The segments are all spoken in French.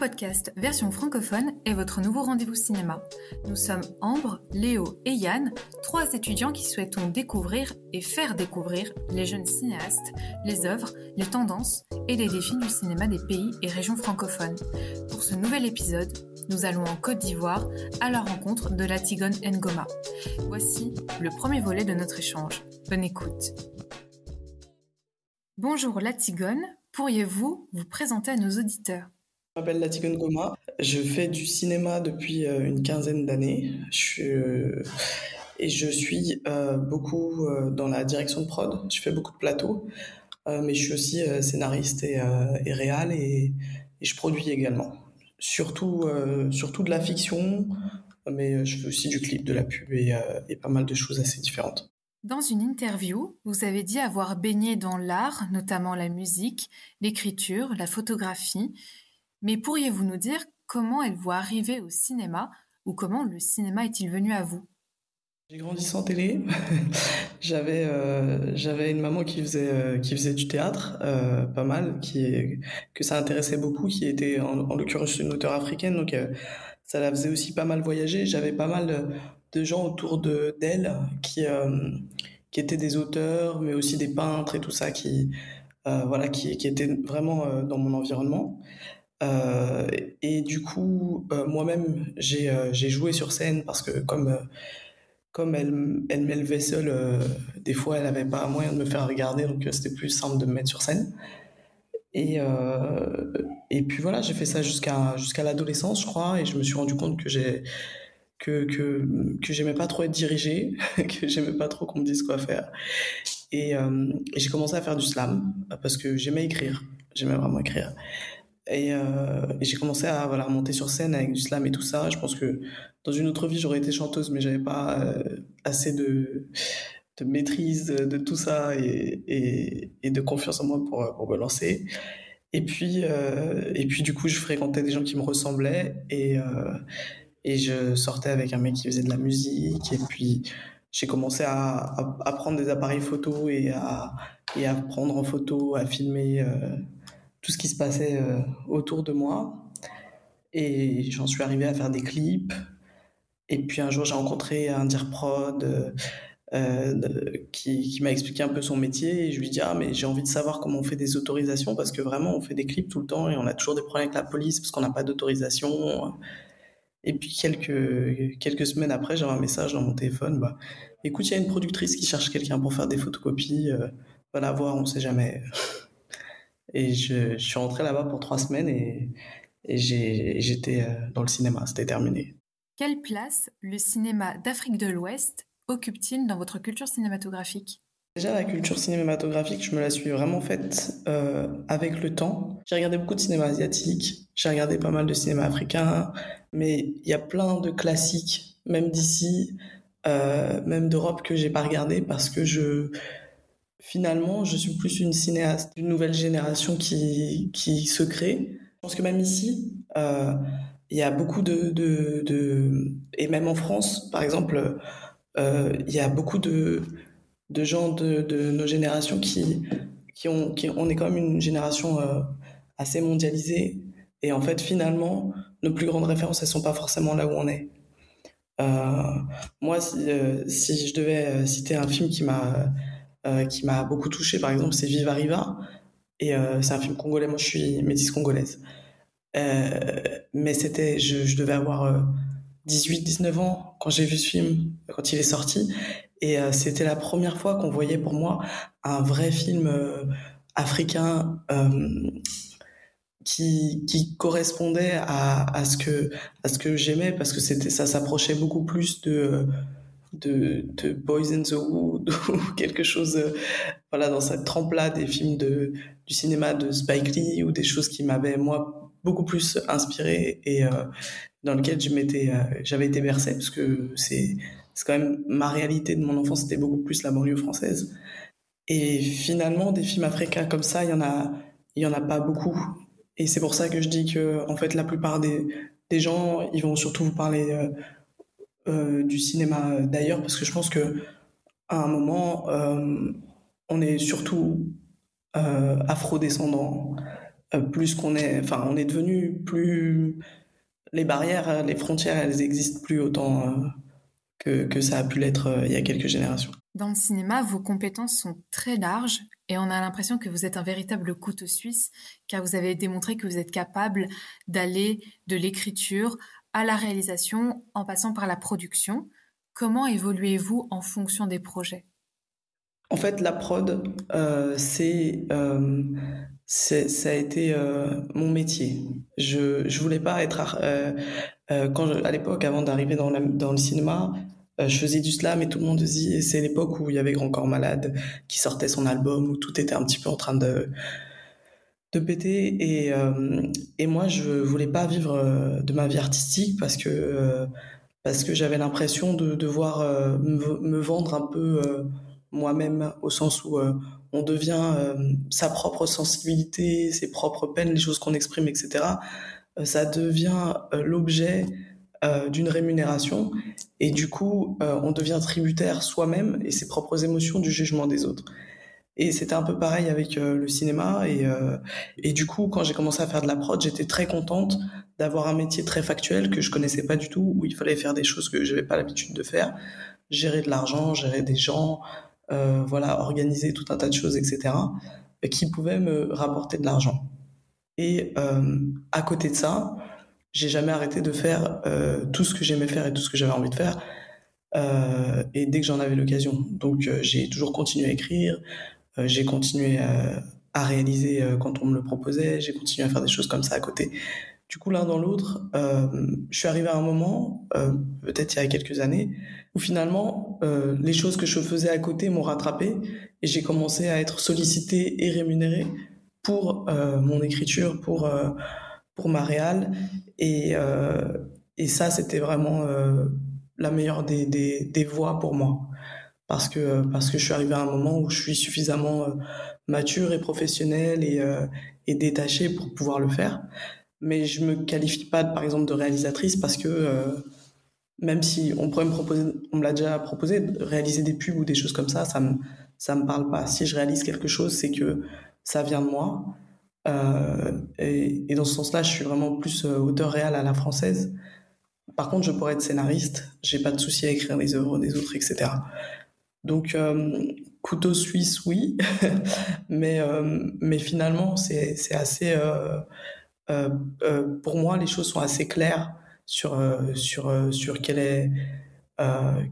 podcast version francophone est votre nouveau rendez-vous cinéma. Nous sommes Ambre, Léo et Yann, trois étudiants qui souhaitons découvrir et faire découvrir les jeunes cinéastes, les œuvres, les tendances et les défis du cinéma des pays et régions francophones. Pour ce nouvel épisode, nous allons en Côte d'Ivoire à la rencontre de la Tigone Ngoma. Voici le premier volet de notre échange. Bonne écoute. Bonjour la Tigone, pourriez-vous vous présenter à nos auditeurs? Je m'appelle Latigon Goma. Je fais du cinéma depuis euh, une quinzaine d'années. Je euh, et je suis euh, beaucoup dans la direction de prod. Je fais beaucoup de plateaux, mais je suis aussi scénariste et, et réal et, je produis également. Surtout, surtout de la fiction, mais je fais aussi du clip, de la pub et pas mal de choses assez différentes. Dans une interview, vous avez dit avoir baigné dans l'art, notamment la musique, l'écriture, la photographie, mais pourriez-vous nous dire comment elle vous arriver au cinéma ou comment le cinéma est-il venu à vous? J'ai grandi sans télé. j'avais euh, j'avais une maman qui faisait euh, qui faisait du théâtre, euh, pas mal, qui que ça intéressait beaucoup, qui était en, l'occurrence une auteure africaine, donc ça la faisait aussi pas mal voyager. J'avais pas mal de gens autour de d'elle qui qui étaient des auteurs, mais aussi des peintres et tout ça, qui voilà, qui, qui étaient vraiment dans mon environnement. Euh, et du coup, euh, moi-même, j'ai euh, j'ai joué sur scène parce que comme comme elle, elle m'élevait seule, des fois, elle n'avait pas moyen de me faire regarder, donc c'était plus simple de me mettre sur scène. Et, et puis voilà, j'ai fait ça jusqu'à jusqu'à l'adolescence, je crois, et je me suis rendu compte que j'ai que, que, que j'aimais pas trop être dirigé, que j'aimais pas trop qu'on me dise quoi faire. Et j'ai commencé à faire du slam parce que j'aimais écrire, j'aimais vraiment écrire. Euh, et, j'ai commencé à voilà, monter sur scène avec du slam et tout ça. Je pense que dans une autre vie, j'aurais été chanteuse, mais j'avais pas euh, assez de, de, maîtrise de tout ça et, et, de confiance en moi pour, pour me lancer. Et puis, euh, et puis, du coup, je fréquentais des gens qui me ressemblaient et, et je sortais avec un mec qui faisait de la musique. Et puis, j'ai commencé à, à, prendre des appareils photo et à, et à prendre en photo, à filmer tout ce qui se passait euh, autour de moi. Et j'en suis arrivé à faire des clips. Et puis un jour, j'ai rencontré un dire prod euh, euh, qui, m'a expliqué un peu son métier. Et je lui dis Ah, mais j'ai envie de savoir comment on fait des autorisations parce que vraiment, on fait des clips tout le temps et on a toujours des problèmes avec la police parce qu'on n'a pas d'autorisation. Et puis quelques, quelques semaines après, j'ai un message dans mon téléphone bah, Écoute, il y a une productrice qui cherche quelqu'un pour faire des photocopies. va la voir, on sait jamais. Et je, suis rentré là-bas pour trois semaines et, et j'étais euh, dans le cinéma. C'était terminé. Quelle place le cinéma d'Afrique de l'Ouest occupe-t-il dans votre culture cinématographique? Déjà, la culture cinématographique, je me la suis vraiment faite euh, avec le temps. J'ai regardé beaucoup de cinéma asiatique, j'ai regardé pas mal de cinéma africain, mais il y a plein de classiques, même d'ici, euh, même d'Europe, que j'ai pas regardé parce que je finalement, je suis plus une cinéaste d'une nouvelle génération qui, qui se crée. Je pense que même ici, euh, il y a beaucoup de, de, de, Et même en France, par exemple, euh, il y a beaucoup de, de gens de, de nos générations qui, qui, ont, qui... On est quand même une génération euh, assez mondialisée. Et en fait, finalement, nos plus grandes références, elles sont pas forcément là où on est. Moi, si je devais citer un film qui m'a euh, qui m'a beaucoup touché, par exemple, c'est Viva Riva. Et euh, c'est un film congolais. Moi, je suis métisse congolaise. Euh, mais c'était, je, je, devais avoir 18, 19 ans quand j'ai vu ce film, quand il est sorti. Et c'était la première fois qu'on voyait pour moi un vrai film africain qui, qui correspondait à, à ce que que j'aimais parce que ça s'approchait beaucoup plus de de, Boys in the Wood ou quelque chose euh, voilà dans cette trempe là des films de du cinéma de Spike Lee ou des choses qui m'avaient moi beaucoup plus inspiré et euh, dans lequel je m'étais euh, j'avais été bercé parce que c'est c'est quand même ma réalité de mon enfance c'était beaucoup plus la banlieue française. Et finalement des films africains comme ça il y en a il y en a pas beaucoup. Et c'est pour ça que je dis que en fait la plupart des des gens ils vont surtout vous parler euh, du cinéma euh, d'ailleurs, parce que je pense que à un moment, euh, on est surtout afro-descendant plus qu'on est, enfin, on est devenu plus les barrières, les frontières, elles existent plus autant que, que ça a pu l'être il y a quelques générations. Dans le cinéma, vos compétences sont très larges et on a l'impression que vous êtes un véritable couteau suisse car vous avez démontré que vous êtes capable d'aller de l'écriture à la réalisation en passant par la production. Comment évoluez-vous en fonction des projets? En fait, la prod, euh, c'est, euh, ça a été euh, mon métier. Je ne voulais pas être... quand à l'époque, avant d'arriver dans, dans le cinéma, je faisais du slam et tout le monde dit, c'est l'époque où il y avait Grand Corps Malade qui sortait son album, où tout était un petit peu en train de, de péter. Et, euh, et moi, je voulais pas vivre euh, de ma vie artistique parce que, euh, parce que j'avais l'impression de devoir me, vendre un peu moi-même, au sens où on devient sa propre sensibilité, ses propres peines, les choses qu'on exprime, etc. ça devient l'objet d'une rémunération et du coup on devient tributaire soi-même et ses propres émotions du jugement des autres. Et c'était un peu pareil avec euh, le cinéma. Et, euh, et du coup, quand j'ai commencé à faire de la prod, j'étais très contente d'avoir un métier très factuel que je connaissais pas du tout, où il fallait faire des choses que j'avais pas l'habitude de faire, gérer de l'argent, gérer des gens, euh, voilà, organiser tout un tas de choses, etc., qui pouvaient me rapporter de l'argent. Et à côté de ça, j'ai jamais arrêté de faire tout ce que j'aimais faire et tout ce que j'avais envie de faire. Et dès que j'en avais l'occasion. Donc j'ai toujours continué à écrire, j'ai continué à, réaliser euh, quand on me le proposait, j'ai continué à faire des choses comme ça à côté. Du coup, l'un dans l'autre, euh, je suis arrivé à un moment, peut-être il y a quelques années, où finalement, les choses que je faisais à côté m'ont rattrapé et j'ai commencé à être sollicité et rémunéré pour mon écriture, pour, pour ma réal. Et, ça, c'était vraiment la meilleure des, des voies pour moi parce que parce que je suis arrivé à un moment où je suis suffisamment euh, mature et professionnel et, euh, et détaché pour pouvoir le faire. Mais je me qualifie pas, par exemple, de réalisatrice parce que euh, même si on me proposer, on me l'a déjà proposé, de réaliser des pubs ou des choses comme ça, ça me ça me parle pas. Si je réalise quelque chose, c'est que ça vient de moi. Euh, et, et, dans ce sens-là, je suis vraiment plus auteur réel à la française. Par contre, je pourrais être scénariste. J'ai pas de souci à écrire les œuvres des autres, etc. Donc, euh, couteau suisse, oui, mais, euh, mais finalement, c'est assez. Euh, pour moi, les choses sont assez claires sur, sur, sur quelle est,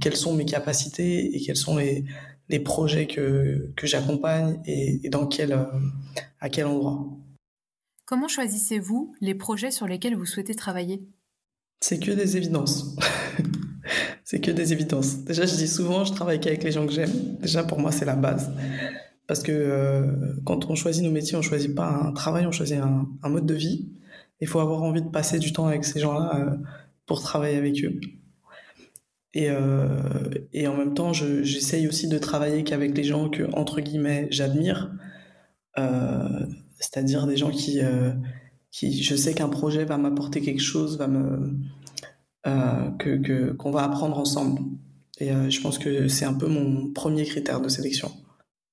quelles sont mes capacités et quels sont les, les projets que, que j'accompagne et, et, dans quel, à quel endroit. Comment choisissez-vous les projets sur lesquels vous souhaitez travailler? C'est que des évidences. c'est que des évidences. Déjà, je dis souvent, je travaille qu'avec les gens que j'aime. Déjà, pour moi, c'est la base. Parce que euh, quand on choisit nos métiers, on choisit pas un travail, on choisit un, mode de vie. Il faut avoir envie de passer du temps avec ces gens-là euh, pour travailler avec eux. Et, euh, en même temps, j'essaye aussi de travailler qu'avec les gens que, entre guillemets, j'admire. C'est-à-dire des gens qui, je sais qu'un projet va m'apporter quelque chose, va me, euh, que qu'on va apprendre ensemble. Et euh, je pense que c'est un peu mon premier critère de sélection.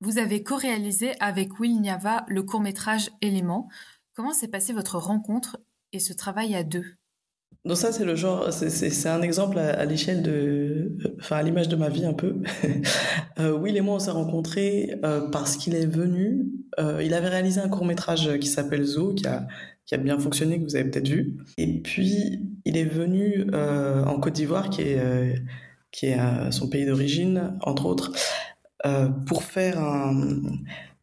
Vous avez co-réalisé avec Will Niava le court-métrage Éléments. Comment s'est passée votre rencontre et ce travail à deux? Donc ça, c'est le genre, c'est un exemple à, l'échelle de, enfin à l'image de ma vie un peu. euh, Will et moi, on s'est rencontrés euh, parce qu'il est venu, euh, il avait réalisé un court métrage qui s'appelle Zo, qui a, qui a bien fonctionné, que vous avez peut-être vu. Et puis, il est venu euh, en Côte d'Ivoire, qui est, euh, qui est euh, son pays d'origine, entre autres, pour, faire un,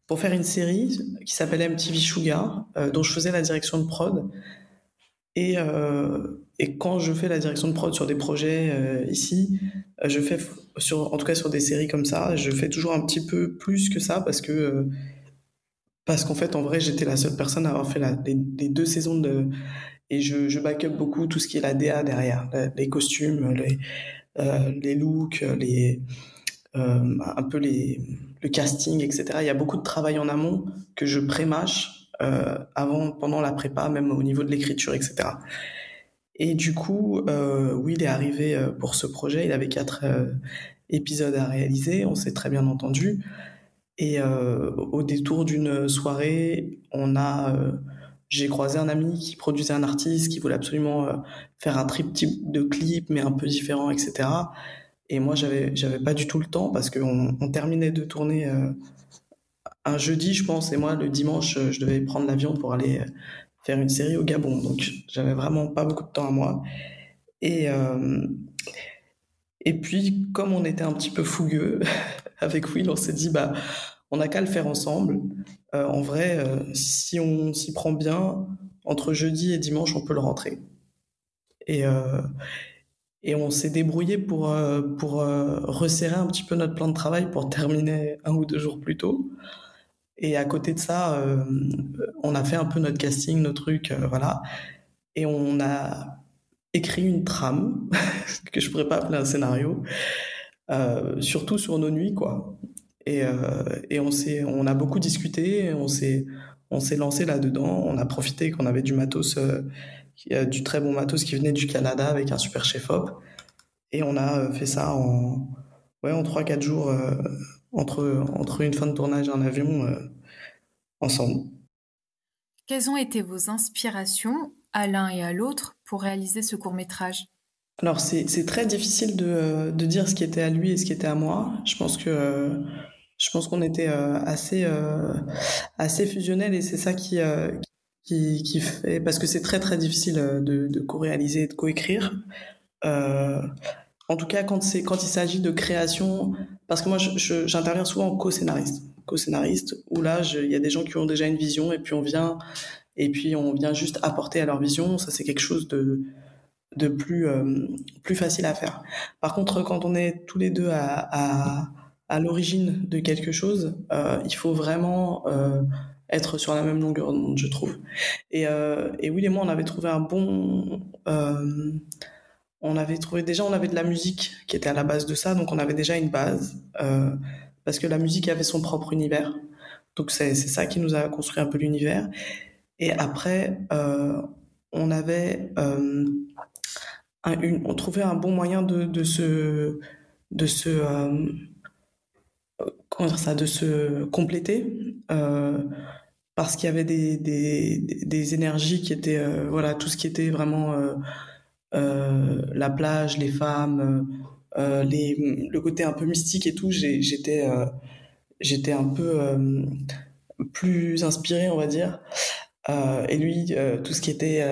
pour faire une série qui s'appelle MTV Sugar, dont je faisais la direction de prod. Et, et quand je fais la direction de prod sur des projets ici, je fais, sur, en tout cas sur des séries comme ça, je fais toujours un petit peu plus que ça parce que parce qu'en fait, en vrai, j'étais la seule personne à avoir fait la, les, deux saisons de. Et je, je back up beaucoup tout ce qui est la DA derrière, les costumes, les, euh, looks, les, euh, un peu les, le casting, etc. Il y a beaucoup de travail en amont que je prémâche euh, avant, pendant la prépa, même au niveau de l'écriture, etc. Et du coup, euh, oui, il est arrivé euh, pour ce projet. Il avait quatre euh, épisodes à réaliser. On s'est très bien entendu. Et euh, au détour d'une soirée, on a, euh, j'ai croisé un ami qui produisait un artiste qui voulait absolument faire un triptyque de clips mais un peu différent, etc. Et moi, j'avais, j'avais pas du tout le temps parce qu'on on terminait de tourner un jeudi, je pense, et moi, le dimanche, je devais prendre l'avion pour aller faire une série au Gabon. Donc, j'avais vraiment pas beaucoup de temps à moi. Et, euh, et puis, comme on était un petit peu fougueux avec Will, on s'est dit, bah, on n'a qu'à le faire ensemble. Euh, en vrai, euh, si on s'y prend bien, entre jeudi et dimanche, on peut le rentrer. Et, et on s'est débrouillé pour, pour resserrer un petit peu notre plan de travail pour terminer un ou deux jours plus tôt. Et à côté de ça, euh, on a fait un peu notre casting, nos trucs, euh, voilà. Et on a écrit une trame, que je pourrais pas appeler un scénario, euh, surtout sur nos nuits, quoi. Et, et on, s'est, on a beaucoup discuté, on s'est, on s'est lancé là-dedans, on a profité qu'on avait du matos, du très bon matos qui venait du Canada avec un super chef-op. Et on a fait ça en, ouais, en 3-4 jours entre, entre une fin de tournage et un avion euh, ensemble. Quelles ont été vos inspirations à l'un et à l'autre pour réaliser ce court métrage alors c'est très difficile de, de, dire ce qui était à lui et ce qui était à moi. Je pense que je pense qu'on était euh, assez euh, assez fusionnels et c'est ça qui, qui, fait parce que c'est très très difficile de, co-réaliser et de co-écrire. En tout cas, quand, quand il s'agit de création, parce que moi, j'interviens souvent en co-scénariste, co-scénariste, où là, il y a des gens qui ont déjà une vision et puis on vient, et puis on vient juste apporter à leur vision. Ça, c'est quelque chose de, de plus, euh, plus facile à faire. Par contre, quand on est tous les deux à, à, l'origine de quelque chose, euh, il faut vraiment euh, être sur la même longueur d'onde, je trouve. Et, et Will et moi, on avait trouvé un bon on avait trouvé déjà on avait de la musique qui était à la base de ça donc on avait déjà une base parce que la musique avait son propre univers donc c'est ça qui nous a construit un peu l'univers et après euh, on avait euh, on trouvait un bon moyen de, de se de se comment dire ça de se compléter parce qu'il y avait des, des, énergies qui étaient voilà tout ce qui était vraiment euh, la plage, les femmes, euh, les, le côté un peu mystique et tout, j'étais euh, j'étais un peu plus inspiré, on va dire. Et lui, tout ce qui était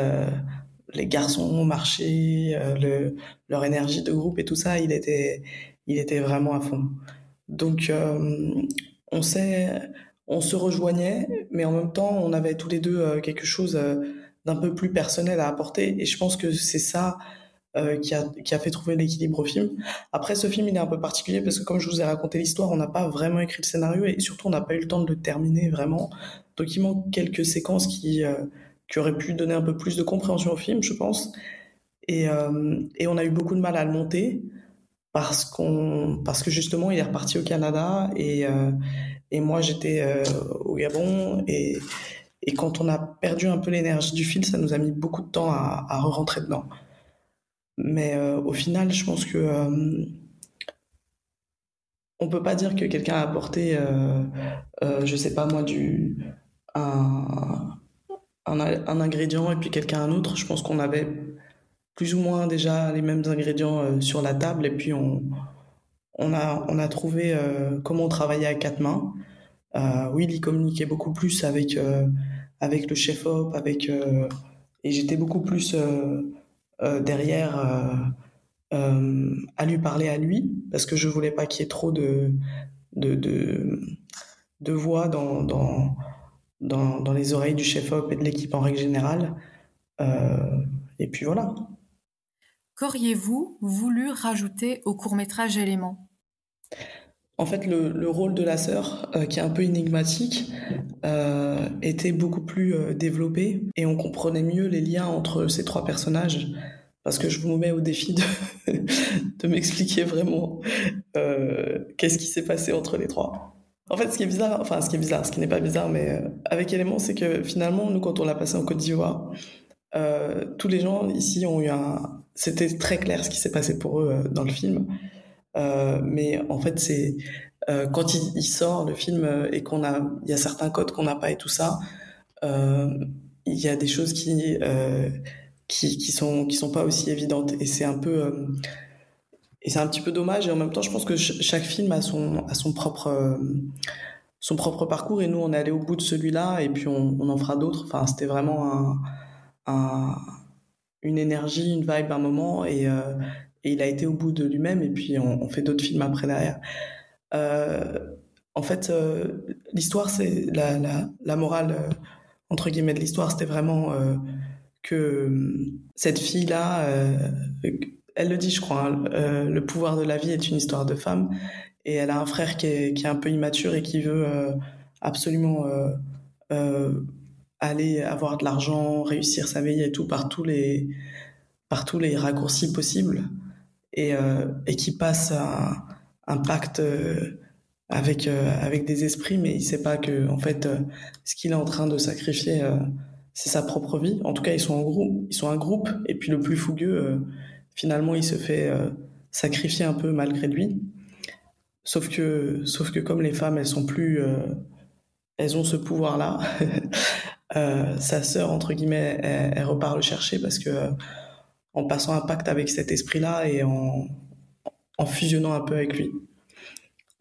les garçons au marché, le, leur énergie de groupe et tout ça, il était, il était vraiment à fond. Donc, on s'est, on se rejoignait, mais en même temps, on avait tous les deux quelque chose d'un peu plus personnel à apporter. Et je pense que c'est ça euh, qui, a, qui a fait trouver l'équilibre au film. Après, ce film, il est un peu particulier parce que comme je vous ai raconté l'histoire, on n'a pas vraiment écrit le scénario et surtout, on n'a pas eu le temps de le terminer vraiment. Donc, il manque quelques séquences qui, euh, qui auraient pu donner un peu plus de compréhension au film, je pense. Et, euh, et on a eu beaucoup de mal à le monter parce qu'on parce que justement il est reparti au Canada et et moi j'étais au Gabon et et quand on a perdu un peu l'énergie du fil, ça nous a mis beaucoup de temps à, à re-rentrer dedans. Mais euh, au final, je pense que euh, on peut pas dire que quelqu'un a apporté, euh, euh, je sais pas moi, du un, un, ingrédient et puis quelqu'un un autre. Je pense qu'on avait plus ou moins déjà les mêmes ingrédients euh, sur la table et puis on on a on a trouvé comment travailler à quatre mains. Oui, il communiquait beaucoup plus avec avec le chef op, avec et j'étais beaucoup plus derrière à lui parler à lui parce que je voulais pas qu'il y ait trop de voix dans, les oreilles du chef-op et de l'équipe en règle générale. Euh, et puis voilà. Qu'auriez-vous voulu rajouter au court-métrage élément? En fait, le, le, rôle de la sœur, euh, qui est un peu énigmatique, euh, était beaucoup plus euh, développé et on comprenait mieux les liens entre ces trois personnages. Parce que je vous mets au défi de, m'expliquer vraiment qu'est-ce qui s'est passé entre les trois. En fait, ce qui est bizarre, enfin, ce qui est bizarre, ce qui n'est pas bizarre, mais avec Élément, c'est que finalement, nous, quand on l'a passé en Côte d'Ivoire, tous les gens ici ont eu un. C'était très clair ce qui s'est passé pour eux dans le film. Euh, mais en fait, c'est euh, quand il, sort le film euh, et qu'on a, il y a certains codes qu'on n'a pas et tout ça. il y a des choses qui, qui, sont, qui sont pas aussi évidentes. Et c'est un peu, et c'est un petit peu dommage. Et en même temps, je pense que chaque film a son, a son propre, son propre parcours. Et nous, on est allé au bout de celui-là et puis on, en fera d'autres. Enfin, c'était vraiment un, une énergie, une vibe, un moment. Et, et il a été au bout de lui-même. Et puis, on, fait d'autres films après derrière. Euh, en fait, euh, l'histoire, c'est la, morale, euh, entre guillemets, de l'histoire, c'était vraiment que cette fille-là, elle le dit, je crois, hein, le pouvoir de la vie est une histoire de femme. Et elle a un frère qui est, qui est un peu immature et qui veut absolument aller avoir de l'argent, réussir sa vie et tout par tous les, par tous les raccourcis possibles. Et, et qui passe un, pacte avec euh, avec des esprits, mais il sait pas que en fait euh, ce qu'il est en train de sacrifier, euh, c'est sa propre vie. En tout cas, ils sont en groupe, ils sont un groupe, et puis le plus fougueux, finalement, il se fait sacrifier un peu malgré lui. Sauf que sauf que comme les femmes, elles sont plus, elles ont ce pouvoir-là. sa sœur entre guillemets, elle, elle, repart le chercher parce que en passant un pacte avec cet esprit-là et en fusionnant un peu avec lui.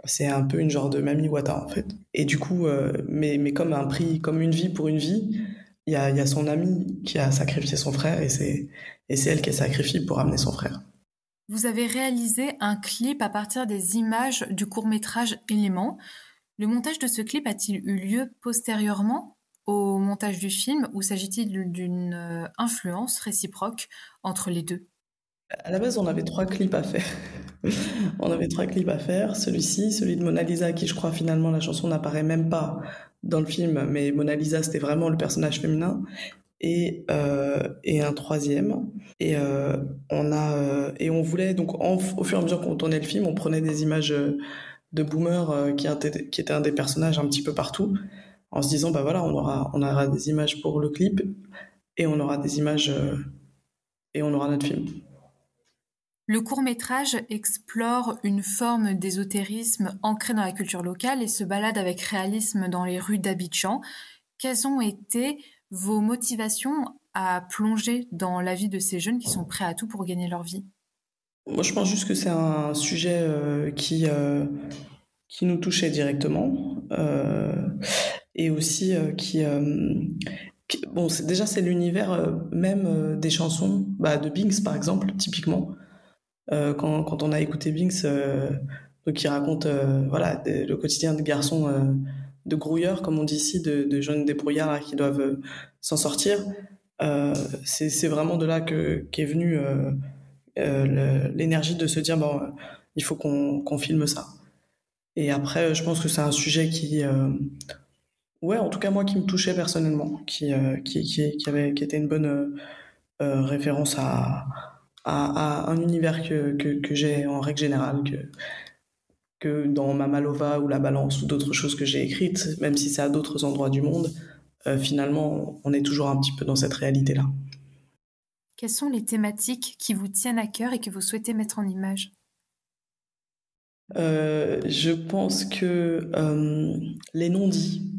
C'est un peu une genre de Mami Wata en fait. Et du coup, euh, mais, mais comme un prix, comme une vie pour une vie, il y a, son ami qui a sacrifié son frère et c'est et c'est elle qui a sacrifié pour amener son frère. Vous avez réalisé un clip à partir des images du court métrage Élément. Le montage de ce clip a-t-il eu lieu postérieurement? Au montage du film ou s'agit-il d'une euh, influence réciproque entre les deux? À la base, on avait trois clips à faire. on avait trois clips à faire. Celui-ci, celui de Mona Lisa, qui je crois finalement la chanson n'apparaît même pas dans le film, mais Mona Lisa c'était vraiment le personnage féminin. Et, euh, et un troisième. Et euh, on a et on voulait donc au fur et à mesure qu'on tournait le film, on prenait des images de Boomer qui, était, qui était un des personnages un petit peu partout, en se disant bah voilà on aura on aura des images pour le clip et on aura des images euh, et on aura notre film. Le court-métrage explore une forme d'ésotérisme ancrée dans la culture locale et se balade avec réalisme dans les rues d'Abidjan. Quelles ont été vos motivations à plonger dans la vie de ces jeunes qui sont prêts à tout pour gagner leur vie? Moi, je pense juste que c'est un sujet euh, qui, euh, qui nous touchait directement euh, et aussi euh, qui, euh, qui, Bon, déjà, c'est l'univers euh, même des chansons bah, de Binks, par exemple, typiquement. Euh, quand, quand, on a écouté Binks, euh, donc qui raconte euh, voilà le quotidien de garçons de grouilleurs, comme on dit ici, de, jeunes débrouillards qui doivent s'en sortir. c'est vraiment de là que qu'est venue l'énergie de se dire bon, il faut qu'on qu filme ça. Et après, je pense que c'est un sujet qui, euh, ouais, en tout cas moi, qui me touchait personnellement, qui, euh, qui, qui, qui, avait, qui était une bonne euh, référence à, à, à, un univers que, que, que j'ai en règle générale, que, que dans ma Malova ou la Balance ou d'autres choses que j'ai écrites, même si c'est à d'autres endroits du monde, euh, finalement, on est toujours un petit peu dans cette réalité-là. Quelles sont les thématiques qui vous tiennent à cœur et que vous souhaitez mettre en image? Euh, Je pense que euh, les non-dits.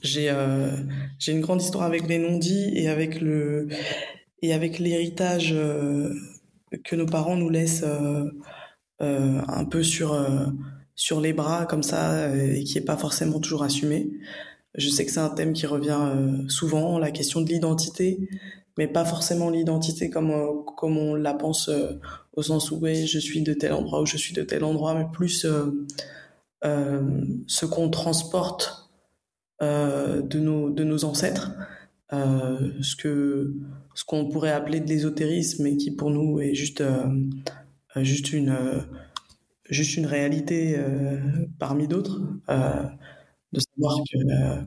J'ai euh, j'ai une grande histoire avec les non-dits et avec le et avec l'héritage euh, que nos parents nous laissent euh, euh, un peu sur, sur les bras comme ça et qui n'est pas forcément toujours assumé. Je sais que c'est un thème qui revient souvent, la question de l'identité, mais pas forcément l'identité comme, comme on la pense au sens où je suis de tel endroit ou je suis de tel endroit, mais plus euh, euh, ce qu'on transporte euh, de, nos, de nos ancêtres, ce que ce qu'on pourrait appeler de l'ésotérisme et qui pour nous est juste euh, juste une euh, juste une réalité euh, parmi d'autres de savoir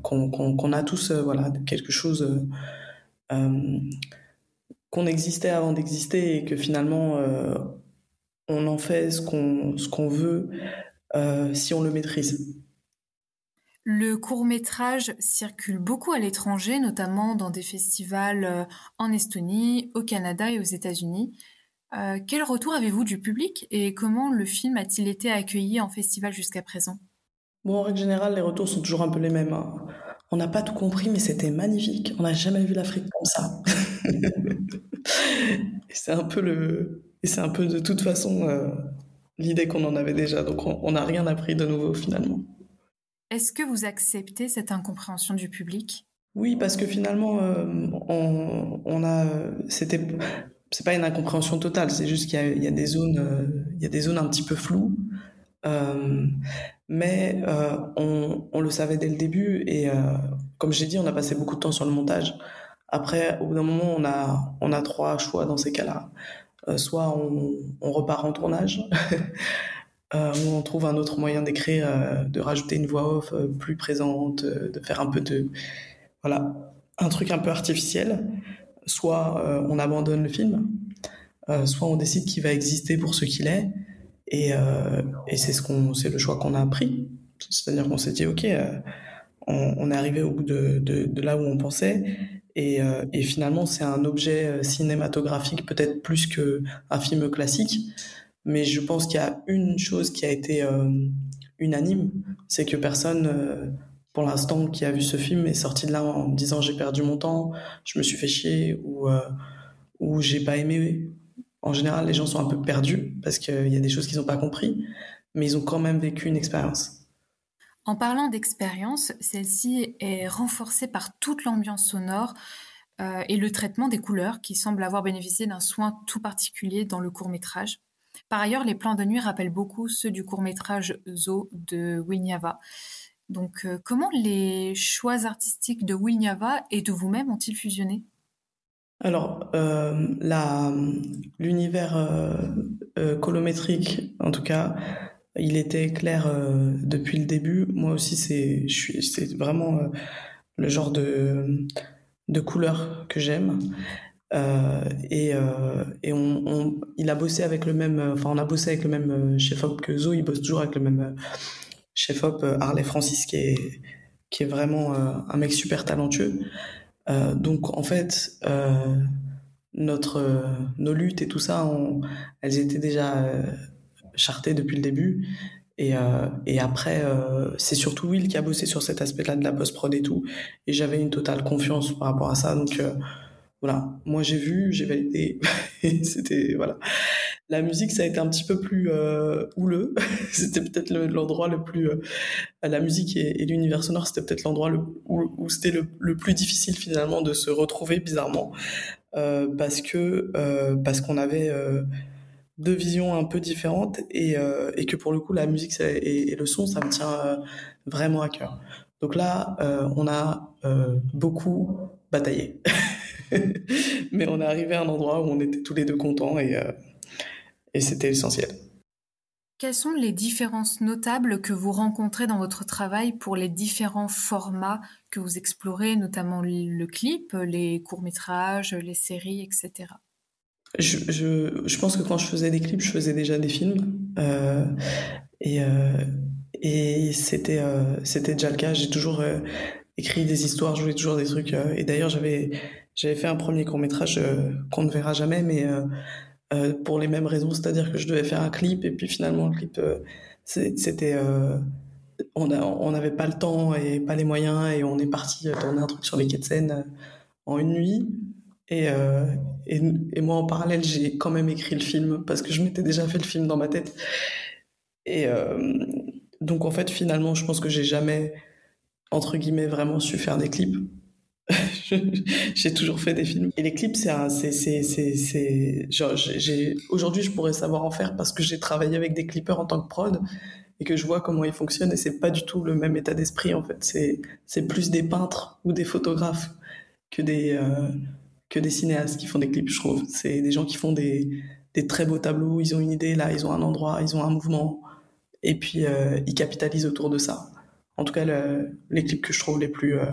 qu'on qu'on qu'on a tous voilà quelque chose qu'on existait avant d'exister et que finalement on en fait ce qu'on ce qu'on veut si on le maîtrise. Le court métrage circule beaucoup à l'étranger, notamment dans des festivals euh, en Estonie, au Canada et aux États-Unis. Euh, quel retour avez-vous du public et comment le film a-t-il été accueilli en festival jusqu'à présent? Bon, en règle générale, les retours sont toujours un peu les mêmes. Hein. on n'a pas tout compris, mais c'était magnifique. On n'a jamais vu l'Afrique comme ça. c'est un peu le, et c'est un peu de toute façon euh, l'idée qu'on en avait déjà. Donc on n'a rien appris de nouveau finalement. Est-ce que vous acceptez cette incompréhension du public? Oui, parce que finalement, euh, on, a, c'était, c'est pas une incompréhension totale. C'est juste qu'il y, a, des zones, euh, il y a des zones un petit peu floues. mais on, on, le savait dès le début et comme j'ai dit, on a passé beaucoup de temps sur le montage. Après, au bout d'un moment, on a, on a trois choix dans ces cas-là. Euh, soit on, repart en tournage, euh, ou on trouve un autre moyen d'écrire, euh, de rajouter une voix off plus présente, de faire un peu de... Voilà, un truc un peu artificiel. Soit on abandonne le film, soit on décide qu'il va exister pour ce qu'il est, et, c'est ce qu'on, c'est le choix qu'on a pris. C'est-à-dire qu'on s'est dit, ok, on, est arrivé au bout de, là où on pensait, et, euh, et finalement, c'est un objet euh, cinématographique peut-être plus qu'un film classique. Mais je pense qu'il y a une chose qui a été euh, unanime, c'est que personne, pour l'instant, qui a vu ce film est sorti de là en disant j'ai perdu mon temps, je me suis fait chier ou, ou j'ai pas aimé. En général, les gens sont un peu perdus parce qu'il y a des choses qu'ils n'ont pas compris, mais ils ont quand même vécu une expérience. En parlant d'expérience, celle-ci est renforcée par toute l'ambiance sonore euh, et le traitement des couleurs qui semble avoir bénéficié d'un soin tout particulier dans le court métrage. Par ailleurs, les plans de nuit rappellent beaucoup ceux du court métrage Zo de Wilniava. Donc, euh, comment les choix artistiques de Wilniava et de vous-même ont-ils fusionné? Alors, euh, l'univers colométrique, en tout cas, il était clair euh, depuis le début. Moi aussi, c'est, vraiment euh, le genre de, de couleur que j'aime. Euh, et, et on, il a bossé avec le même, enfin, on a bossé avec le même chef-op que Zo. Il bosse toujours avec le même chef-op, Harley Francis, qui est, qui est vraiment un mec super talentueux. donc, en fait, notre, nos luttes et tout ça, elles étaient déjà charté depuis le début. Et, euh, et après, euh, c'est surtout Will qui a bossé sur cet aspect-là de la post-prod et tout. Et j'avais une totale confiance par rapport à ça. Donc euh, voilà, moi j'ai vu, j'ai validé. C'était voilà. La musique, ça a été un petit peu plus euh, houleux. c'était peut-être l'endroit le, plus. Euh, la musique et, l'univers sonore, c'était peut-être l'endroit où, où c'était le, le, plus difficile finalement de se retrouver bizarrement, euh, parce que parce qu'on avait deux visions un peu différentes et, et que pour le coup la musique et, le son ça me tient vraiment à cœur. Donc là on a beaucoup bataillé, mais on est arrivé à un endroit où on était tous les deux contents et, euh, et c'était essentiel. Quelles sont les différences notables que vous rencontrez dans votre travail pour les différents formats que vous explorez, notamment le clip, les courts-métrages, les séries, etc. Je, je, je, pense que quand je faisais des clips, je faisais déjà des films. Euh, et euh, et c'était euh, c'était déjà le cas. J'ai toujours écrit des histoires, joué toujours des trucs. Et d'ailleurs, j'avais j'avais fait un premier court métrage qu'on ne verra jamais, mais pour les mêmes raisons, c'est-à-dire que je devais faire un clip et puis finalement le clip c'était on n'avait pas le temps et pas les moyens et on est parti tourner un truc sur les quais de Seine en une nuit et, euh, moi, en parallèle, j'ai quand même écrit le film parce que je m'étais déjà fait le film dans ma tête. Et euh, donc, en fait, finalement, je pense que j'ai jamais, entre guillemets, vraiment su faire des clips. j'ai toujours fait des films. Et les clips, c'est c'est, c'est, c'est, j'ai, aujourd'hui, je pourrais savoir en faire parce que j'ai travaillé avec des clippers en tant que prod et que je vois comment ils fonctionnent et c'est pas du tout le même état d'esprit, en fait. C'est, c'est plus des peintres ou des photographes que des, euh, que des cinéastes qui font des clips, je trouve. C'est des gens qui font des, des, très beaux tableaux, ils ont une idée, là, ils ont un endroit, ils ont un mouvement, et puis euh, ils capitalisent autour de ça. En tout cas, le, les clips que je trouve les plus, euh,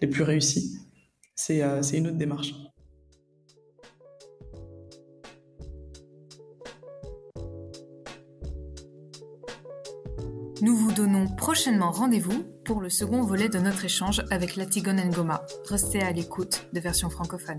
les plus réussis, c'est euh, une autre démarche. Nous vous donnons prochainement rendez-vous pour le second volet de notre échange avec Latigon Ngoma. Restez à l'écoute de version francophone.